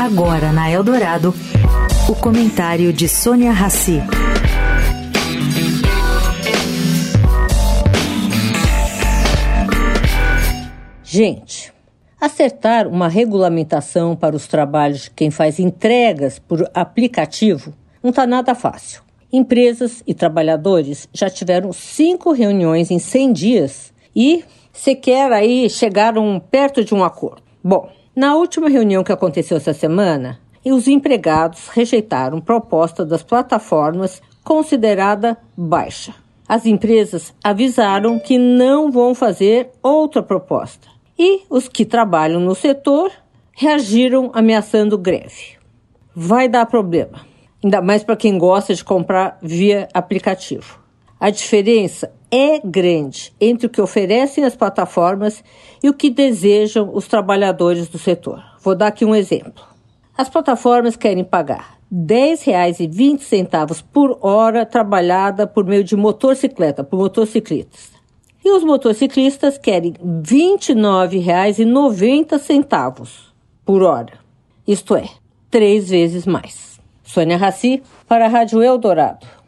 Agora na Eldorado, o comentário de Sônia Rassi. Gente, acertar uma regulamentação para os trabalhos de quem faz entregas por aplicativo não está nada fácil. Empresas e trabalhadores já tiveram cinco reuniões em 100 dias e sequer aí chegaram perto de um acordo. Bom, na última reunião que aconteceu essa semana, os empregados rejeitaram proposta das plataformas considerada baixa. As empresas avisaram que não vão fazer outra proposta. E os que trabalham no setor reagiram ameaçando greve. Vai dar problema, ainda mais para quem gosta de comprar via aplicativo. A diferença é grande entre o que oferecem as plataformas e o que desejam os trabalhadores do setor. Vou dar aqui um exemplo. As plataformas querem pagar R$ 10,20 por hora trabalhada por meio de motocicleta, por motociclistas. E os motociclistas querem R$ 29,90 por hora. Isto é, três vezes mais. Sônia Raci, para a Rádio Eldorado.